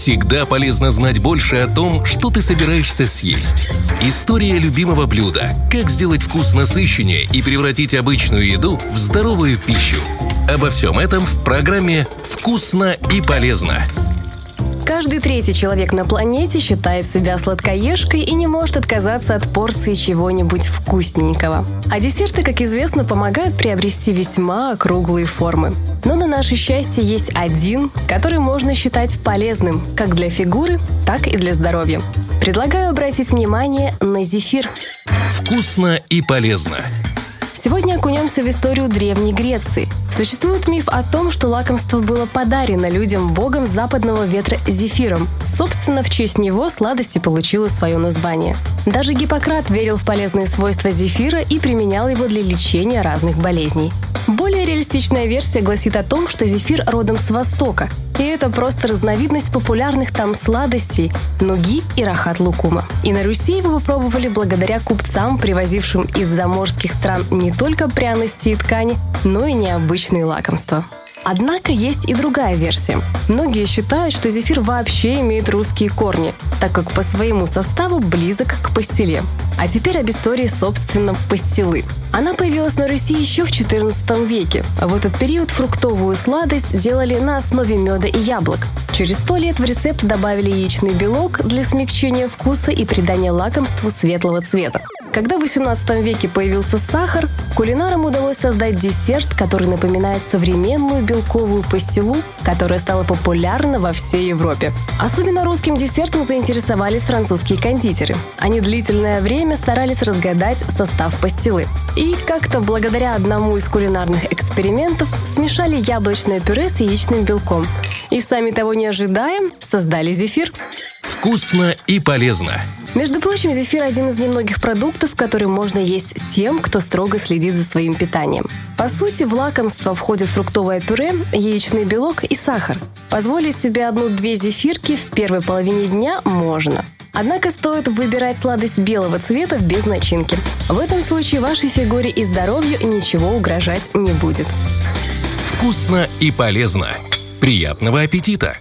Всегда полезно знать больше о том, что ты собираешься съесть. История любимого блюда. Как сделать вкус насыщеннее и превратить обычную еду в здоровую пищу. Обо всем этом в программе «Вкусно и полезно». Каждый третий человек на планете считает себя сладкоежкой и не может отказаться от порции чего-нибудь вкусненького. А десерты, как известно, помогают приобрести весьма округлые формы. Но на наше счастье есть один, который можно считать полезным как для фигуры, так и для здоровья. Предлагаю обратить внимание на зефир. Вкусно и полезно. Сегодня окунемся в историю Древней Греции. Существует миф о том, что лакомство было подарено людям богом западного ветра Зефиром. Собственно, в честь него сладости получило свое название. Даже Гиппократ верил в полезные свойства зефира и применял его для лечения разных болезней. Более реалистичная версия гласит о том, что зефир родом с Востока, и это просто разновидность популярных там сладостей – нуги и рахат-лукума. И на Руси его попробовали благодаря купцам, привозившим из заморских стран не только пряности и ткани, но и необычные лакомства. Однако есть и другая версия. Многие считают, что зефир вообще имеет русские корни, так как по своему составу близок к пастиле. А теперь об истории, собственно, пастилы. Она появилась на Руси еще в XIV веке. В этот период фруктовую сладость делали на основе меда и яблок. Через сто лет в рецепт добавили яичный белок для смягчения вкуса и придания лакомству светлого цвета. Когда в XVIII веке появился сахар, кулинарам удалось создать десерт, который напоминает современную белковую пастилу, которая стала популярна во всей Европе. Особенно русским десертом заинтересовались французские кондитеры. Они длительное время старались разгадать состав пастилы. И как-то благодаря одному из кулинарных экспериментов смешали яблочное пюре с яичным белком. И сами того не ожидая, создали зефир. Вкусно и полезно. Между прочим, зефир один из немногих продуктов, которые можно есть тем, кто строго следит за своим питанием. По сути, в лакомство входит фруктовое пюре, яичный белок и сахар. Позволить себе одну-две зефирки в первой половине дня можно. Однако стоит выбирать сладость белого цвета без начинки. В этом случае вашей фигуре и здоровью ничего угрожать не будет. Вкусно и полезно. Приятного аппетита!